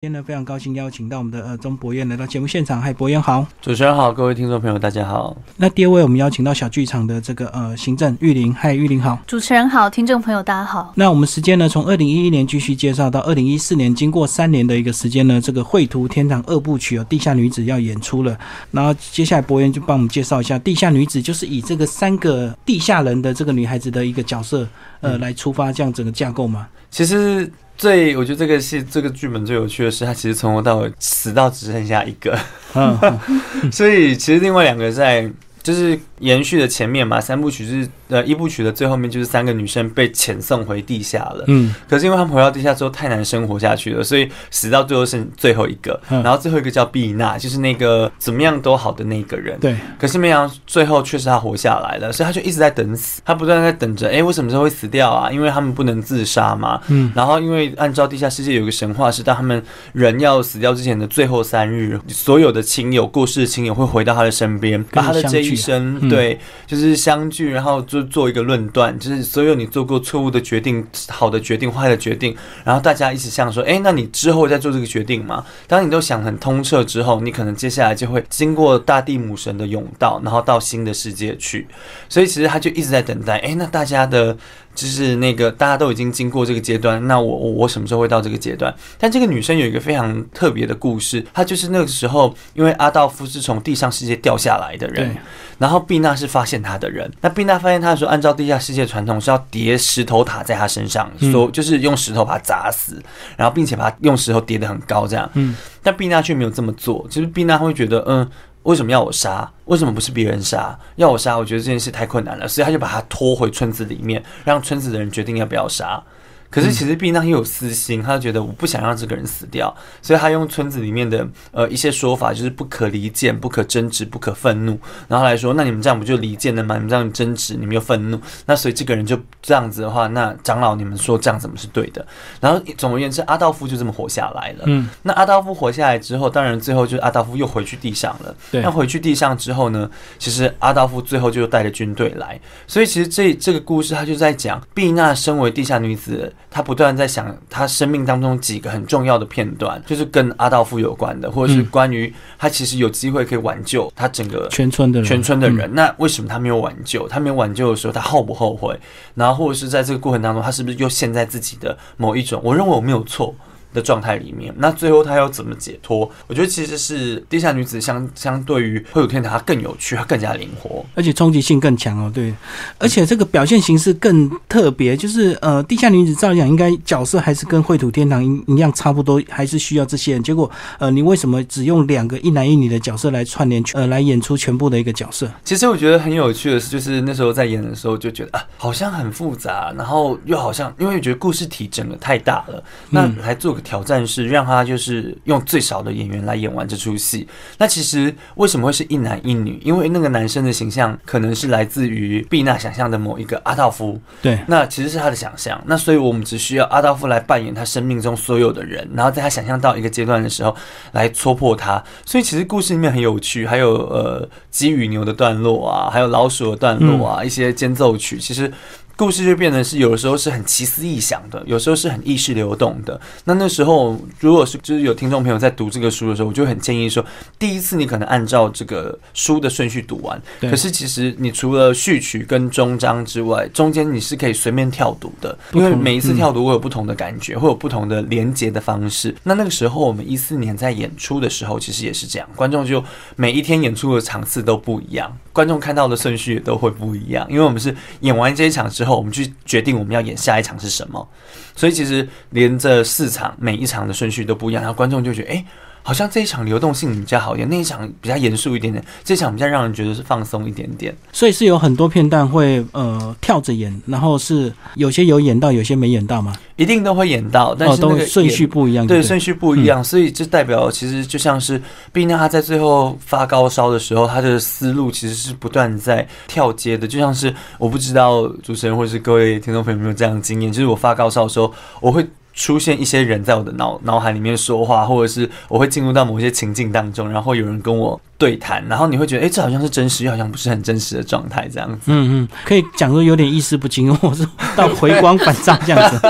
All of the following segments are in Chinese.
今天呢，非常高兴邀请到我们的呃钟博彦来到节目现场。嗨，博彦好。主持人好，各位听众朋友，大家好。那第二位，我们邀请到小剧场的这个呃行政玉玲。嗨，玉玲好。主持人好，听众朋友大家好。那我们时间呢，从二零一一年继续介绍到二零一四年，经过三年的一个时间呢，这个绘图天堂二部曲哦地下女子要演出了。然后接下来博彦就帮我们介绍一下地下女子，就是以这个三个地下人的这个女孩子的一个角色呃来出发，这样整个架构嘛？其实。最我觉得这个戏这个剧本最有趣的是，他其实从头到尾死到只剩下一个 所以其实另外两个在就是延续的前面嘛，三部曲是。呃，一部曲的最后面就是三个女生被遣送回地下了。嗯，可是因为他们回到地下之后太难生活下去了，所以死到最后剩最后一个。然后最后一个叫碧娜，就是那个怎么样都好的那个人。对。可是没想到最后却是他活下来了，所以他就一直在等死，他不断在等着。哎，为什么时候会死掉啊？因为他们不能自杀嘛。嗯。然后因为按照地下世界有个神话，是当他们人要死掉之前的最后三日，所有的亲友过世的亲友会回到他的身边，把他的这一生对，就是相聚，然后就做一个论断，就是所有你做过错误的决定、好的决定、坏的决定，然后大家一起想说，哎，那你之后再做这个决定嘛？当你都想很通彻之后，你可能接下来就会经过大地母神的甬道，然后到新的世界去。所以其实他就一直在等待，哎，那大家的。就是那个大家都已经经过这个阶段，那我我我什么时候会到这个阶段？但这个女生有一个非常特别的故事，她就是那个时候，因为阿道夫是从地上世界掉下来的人，然后毕娜是发现他的人。那毕娜发现他的时候，按照地下世界传统是要叠石头塔在他身上，说就是用石头把他砸死，然后并且把他用石头叠得很高这样。嗯，但毕娜却没有这么做。其实毕娜会觉得，嗯。为什么要我杀？为什么不是别人杀？要我杀？我觉得这件事太困难了，所以他就把他拖回村子里面，让村子的人决定要不要杀。可是其实毕娜又有私心，他觉得我不想让这个人死掉，所以他用村子里面的呃一些说法，就是不可离间、不可争执、不可愤怒，然后来说，那你们这样不就离间了吗？你们这样争执，你们又愤怒，那所以这个人就这样子的话，那长老你们说这样怎么是对的？然后总而言之，阿道夫就这么活下来了。嗯，那阿道夫活下来之后，当然最后就是阿道夫又回去地上了。对，那回去地上之后呢，其实阿道夫最后就带着军队来，所以其实这这个故事他就在讲，毕娜身为地下女子。他不断在想他生命当中几个很重要的片段，就是跟阿道夫有关的，或者是关于他其实有机会可以挽救他整个全村的人。全村的人，那为什么他没有挽救？他没有挽救的时候，他后不后悔？然后或者是在这个过程当中，他是不是又陷在自己的某一种？我认为我没有错。的状态里面，那最后他要怎么解脱？我觉得其实是地下女子相相对于会有天堂，它更有趣，它更加灵活，而且冲击性更强哦。对，而且这个表现形式更特别，就是呃，地下女子照讲应该角色还是跟秽土天堂一一样差不多，还是需要这些人。结果呃，你为什么只用两个一男一女的角色来串联，呃，来演出全部的一个角色？其实我觉得很有趣的是，就是那时候在演的时候就觉得啊，好像很复杂，然后又好像因为觉得故事体整的太大了，那来做。挑战是让他就是用最少的演员来演完这出戏。那其实为什么会是一男一女？因为那个男生的形象可能是来自于毕娜想象的某一个阿道夫。对，那其实是他的想象。那所以我们只需要阿道夫来扮演他生命中所有的人，然后在他想象到一个阶段的时候来戳破他。所以其实故事里面很有趣，还有呃鸡与牛的段落啊，还有老鼠的段落啊，一些间奏曲，其实。故事就变得是有的时候是很奇思异想的，有时候是很意识流动的。那那时候，如果是就是有听众朋友在读这个书的时候，我就很建议说，第一次你可能按照这个书的顺序读完。可是其实你除了序曲跟终章之外，中间你是可以随便跳读的，因为每一次跳读会有不同的感觉，会有不同的连接的方式。那那个时候我们一四年在演出的时候，其实也是这样，观众就每一天演出的场次都不一样，观众看到的顺序也都会不一样，因为我们是演完这一场之后。后我们去决定我们要演下一场是什么，所以其实连着四场每一场的顺序都不一样，然后观众就觉得哎。好像这一场流动性比较好一点，那一场比较严肃一点点，这场比较让人觉得是放松一点点。所以是有很多片段会呃跳着演，然后是有些有演到，有些没演到吗？一定都会演到，但是那个顺序不一样。对，顺序不一样，所以这代表其实就像是，毕竟他在最后发高烧的时候，他的思路其实是不断在跳接的，就像是我不知道主持人或者是各位听众朋友有没有这样的经验，就是我发高烧的时候，我会。出现一些人在我的脑脑海里面说话，或者是我会进入到某些情境当中，然后有人跟我对谈，然后你会觉得，哎，这好像是真实，又好像不是很真实的状态，这样子。嗯嗯，可以讲说有点意识不清，或是到回光返照这样子，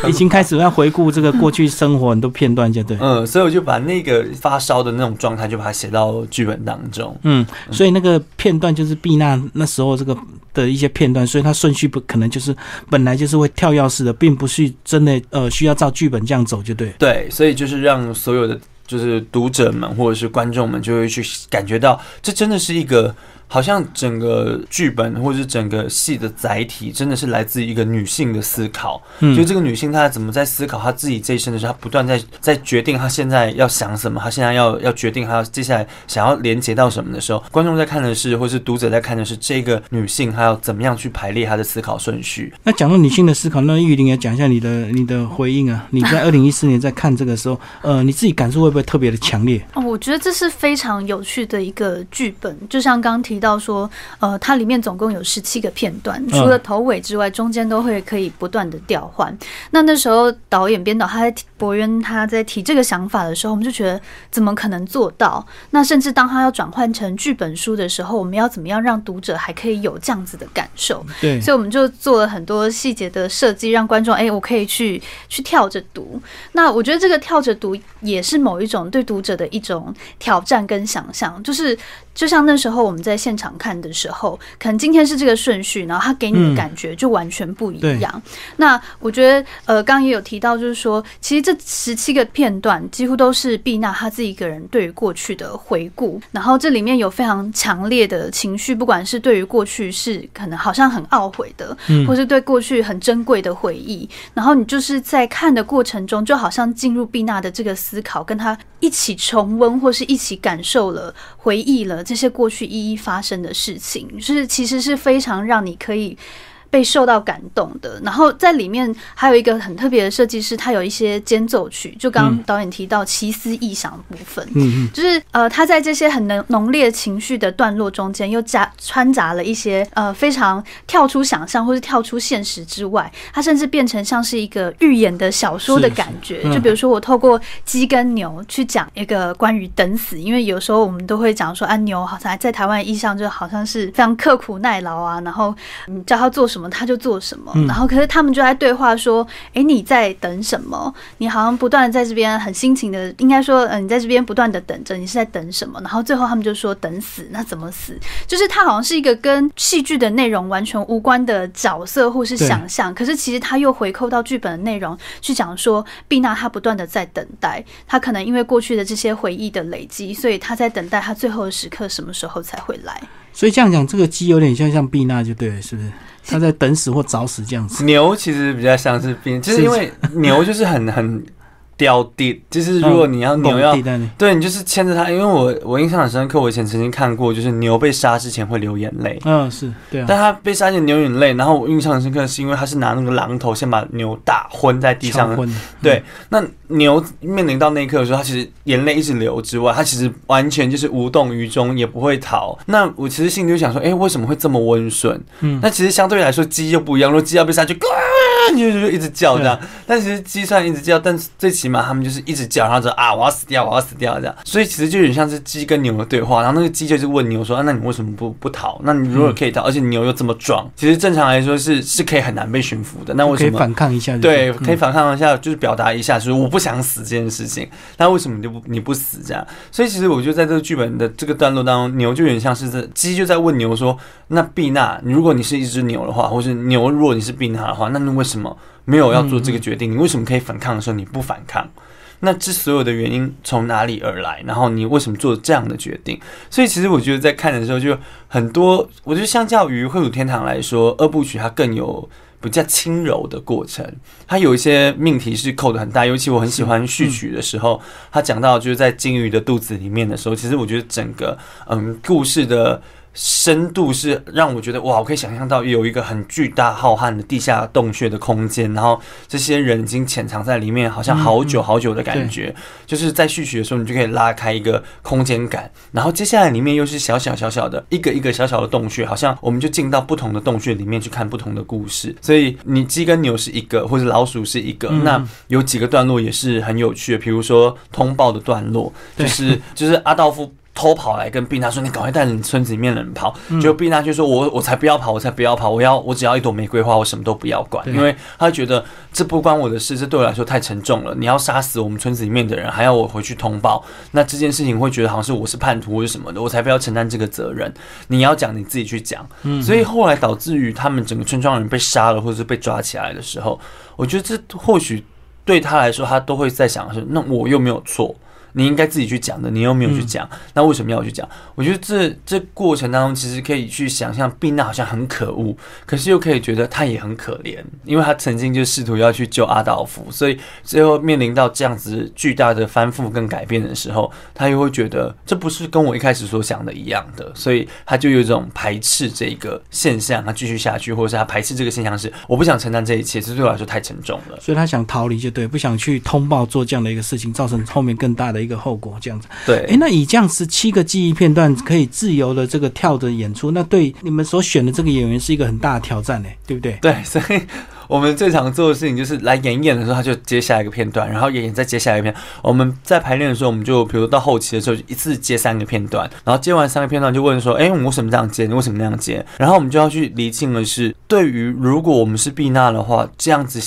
已经开始要回顾这个过去生活很多片段，就对。嗯，所以我就把那个发烧的那种状态，就把它写到剧本当中。嗯，所以那个片段就是避难那时候这个的一些片段，所以它顺序不可能就是本来就是会跳跃式的，并不是真的呃需要照剧本这样走，就对。对，所以就是让所有的就是读者们或者是观众们就会去感觉到，这真的是一个。好像整个剧本或者是整个戏的载体，真的是来自于一个女性的思考。嗯，就这个女性她怎么在思考她自己这一生的时候，她不断在在决定她现在要想什么，她现在要要决定她接下来想要连接到什么的时候，观众在看的是，或是读者在看的是这个女性她要怎么样去排列她的思考顺序。那讲到女性的思考，那玉玲也讲一下你的你的回应啊。你在二零一四年在看这个时候，呃，你自己感受会不会特别的强烈？哦，我觉得这是非常有趣的一个剧本，就像刚刚提。到说，呃，它里面总共有十七个片段，除了头尾之外，中间都会可以不断的调换。那那时候导演编导他在博渊他在提这个想法的时候，我们就觉得怎么可能做到？那甚至当他要转换成剧本书的时候，我们要怎么样让读者还可以有这样子的感受？对，所以我们就做了很多细节的设计，让观众哎，我可以去去跳着读。那我觉得这个跳着读也是某一种对读者的一种挑战跟想象，就是。就像那时候我们在现场看的时候，可能今天是这个顺序，然后他给你的感觉就完全不一样。那我觉得，呃，刚刚也有提到，就是说，其实这十七个片段几乎都是毕娜她自己一个人对于过去的回顾，然后这里面有非常强烈的情绪，不管是对于过去是可能好像很懊悔的，或是对过去很珍贵的回忆，然后你就是在看的过程中，就好像进入毕娜的这个思考，跟他一起重温或是一起感受了、回忆了。这些过去一一发生的事情，是其实是非常让你可以。被受到感动的，然后在里面还有一个很特别的设计师，他有一些间奏曲，就刚刚导演提到奇思异想的部分，嗯嗯，就是呃，他在这些很浓浓烈情绪的段落中间，又加穿杂了一些呃非常跳出想象或是跳出现实之外，它甚至变成像是一个预演的小说的感觉。就比如说，我透过鸡跟牛去讲一个关于等死，因为有时候我们都会讲说，啊牛好像在台湾意象就好像是非常刻苦耐劳啊，然后你叫他做什么。什么他就做什么，然后可是他们就在对话说：“哎，你在等什么？你好像不断的在这边很辛勤的，应该说，嗯，你在这边不断的等着，你是在等什么？”然后最后他们就说：“等死。”那怎么死？就是他好像是一个跟戏剧的内容完全无关的角色或是想象，可是其实他又回扣到剧本的内容去讲说，毕娜她不断的在等待，她可能因为过去的这些回忆的累积，所以她在等待她最后的时刻什么时候才会来。所以这样讲，这个鸡有点像像避难就对了，是不是？他在等死或找死这样子。牛其实比较像是避，就是因为 牛就是很很。掉地，就是如果你要牛要对你就是牵着它，因为我我印象很深刻，我以前曾经看过，就是牛被杀之前会流眼泪，嗯是对，啊但它被杀前流眼泪，然后我印象很深刻是因为他是拿那个榔头先把牛打昏在地上，对，那牛面临到那一刻的时候，它其实眼泪一直流之外，它其实完全就是无动于衷，也不会逃。那我其实心里就想说，哎，为什么会这么温顺？嗯，那其实相对来说鸡又不一样，如果鸡要被杀就。就 就一直叫这样，但其实鸡虽然一直叫，但是最起码他们就是一直叫，然后说啊我要死掉，我要死掉这样。所以其实就有点像是鸡跟牛的对话，然后那个鸡就是问牛说，那你为什么不不逃？那你如果可以逃，而且牛又这么壮，其实正常来说是是可以很难被驯服的。那为什么反抗一下？对，可以反抗一下，就是表达一下，就是我不想死这件事情。那为什么你就不你不死这样？所以其实我觉得在这个剧本的这个段落当中，牛就有点像是这鸡就在问牛说，那毕娜，如果你是一只牛的话，或是牛如果你是毕娜的话，那你为什么？没有要做这个决定，你为什么可以反抗的时候你不反抗？那这所有的原因从哪里而来？然后你为什么做这样的决定？所以其实我觉得在看的时候就很多，我觉得相较于《秽土天堂》来说，二部曲它更有比较轻柔的过程。它有一些命题是扣的很大，尤其我很喜欢序曲的时候，他讲到就是在金鱼的肚子里面的时候，其实我觉得整个嗯故事的。深度是让我觉得哇，我可以想象到有一个很巨大浩瀚的地下洞穴的空间，然后这些人已经潜藏在里面，好像好久好久的感觉。就是在序曲的时候，你就可以拉开一个空间感，然后接下来里面又是小小小小的一个一个小小的洞穴，好像我们就进到不同的洞穴里面去看不同的故事。所以你鸡跟牛是一个，或者老鼠是一个，那有几个段落也是很有趣的，比如说通报的段落，就是就是阿道夫。偷跑来跟碧娜说：“你赶快带着你村子里面的人跑。”就碧娜就说：“我我才不要跑，我才不要跑！我要我只要一朵玫瑰花，我什么都不要管。”因为他觉得这不关我的事，这对我来说太沉重了。你要杀死我们村子里面的人，还要我回去通报，那这件事情会觉得好像是我是叛徒或者什么的，我才不要承担这个责任。你要讲你自己去讲。所以后来导致于他们整个村庄人被杀了，或者是被抓起来的时候，我觉得这或许对他来说，他都会在想是：那我又没有错。你应该自己去讲的，你又没有去讲，那为什么要去讲？我觉得这这过程当中，其实可以去想象，毕娜好像很可恶，可是又可以觉得他也很可怜，因为他曾经就试图要去救阿道夫，所以最后面临到这样子巨大的翻覆跟改变的时候，他又会觉得这不是跟我一开始所想的一样的，所以他就有一种排斥这个现象，他继续下去，或者是他排斥这个现象是我不想承担这一切，这对我来说太沉重了，所以他想逃离，就对，不想去通报做这样的一个事情，造成后面更大的。一个后果这样子，对，哎，那以这样十七个记忆片段可以自由的这个跳着演出，那对你们所选的这个演员是一个很大的挑战呢，对不对？对，所以 我们最常做的事情就是来演演的时候，他就接下一个片段，然后演演再接下一个片。我们在排练的时候，我们就比如到后期的时候，一次接三个片段，然后接完三个片段就问说，哎，我为什么这样接？你为什么那样接？然后我们就要去厘清的是，对于如果我们是避难的话，这样子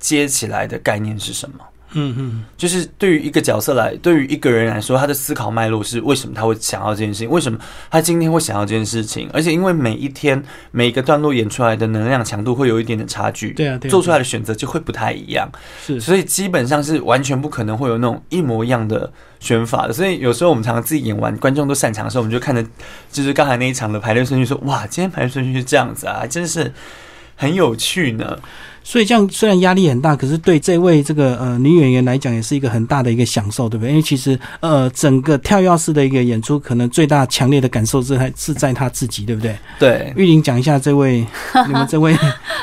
接起来的概念是什么？嗯嗯，就是对于一个角色来，对于一个人来说，他的思考脉络是为什么他会想要这件事情？为什么他今天会想要这件事情？而且因为每一天每一个段落演出来的能量强度会有一点点差距，对啊，做出来的选择就会不太一样。是，所以基本上是完全不可能会有那种一模一样的选法的。所以有时候我们常常自己演完，观众都擅长的时候，我们就看着就是刚才那一场的排列顺序，说哇，今天排列顺序是这样子啊，真是很有趣呢。所以这样虽然压力很大，可是对这位这个呃女演员来讲，也是一个很大的一个享受，对不对？因为其实呃整个跳跃式的一个演出，可能最大强烈的感受是在是在她自己，对不对？对，玉玲讲一下这位你们这位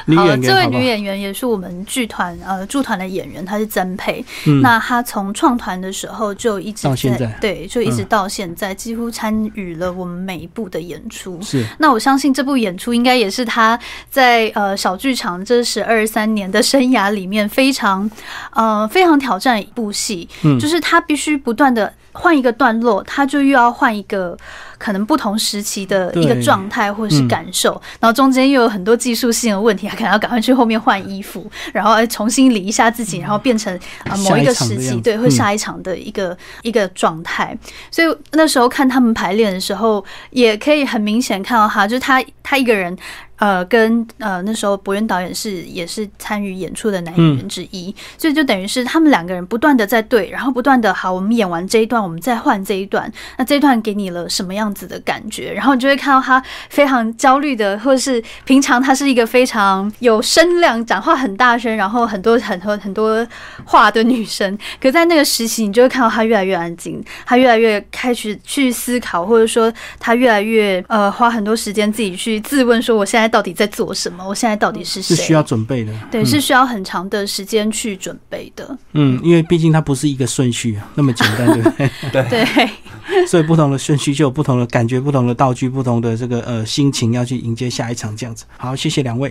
女演员，这位女演员也是我们剧团呃驻团的演员，她是曾佩。那她从创团的时候就一直到现在，对，就一直到现在，几乎参与了我们每一部的演出。是。那我相信这部演出应该也是她在呃小剧场这十二。三年的生涯里面，非常呃非常挑战一部戏，嗯。就是他必须不断的换一个段落，他就又要换一个可能不同时期的一个状态或者是感受，然后中间又有很多技术性的问题，他可能要赶快去后面换衣服，然后重新理一下自己，然后变成啊某一个时期对会下一场的一个一个状态。所以那时候看他们排练的时候，也可以很明显看到他，就是他他一个人。呃，跟呃那时候博元导演是也是参与演出的男演员之一，所以就等于是他们两个人不断的在对，然后不断的好，我们演完这一段，我们再换这一段，那这一段给你了什么样子的感觉？然后你就会看到他非常焦虑的，或者是平常他是一个非常有声量、讲话很大声，然后很多很多很多话的女生，可在那个时期，你就会看到她越来越安静，她越来越开始去思考，或者说她越来越呃花很多时间自己去自问，说我现在。到底在做什么？我现在到底是谁？是需要准备的，对，是需要很长的时间去准备的。嗯，因为毕竟它不是一个顺序那么简单，对不对？对 对，所以不同的顺序就有不同的感觉，不同的道具，不同的这个呃心情，要去迎接下一场这样子。好，谢谢两位。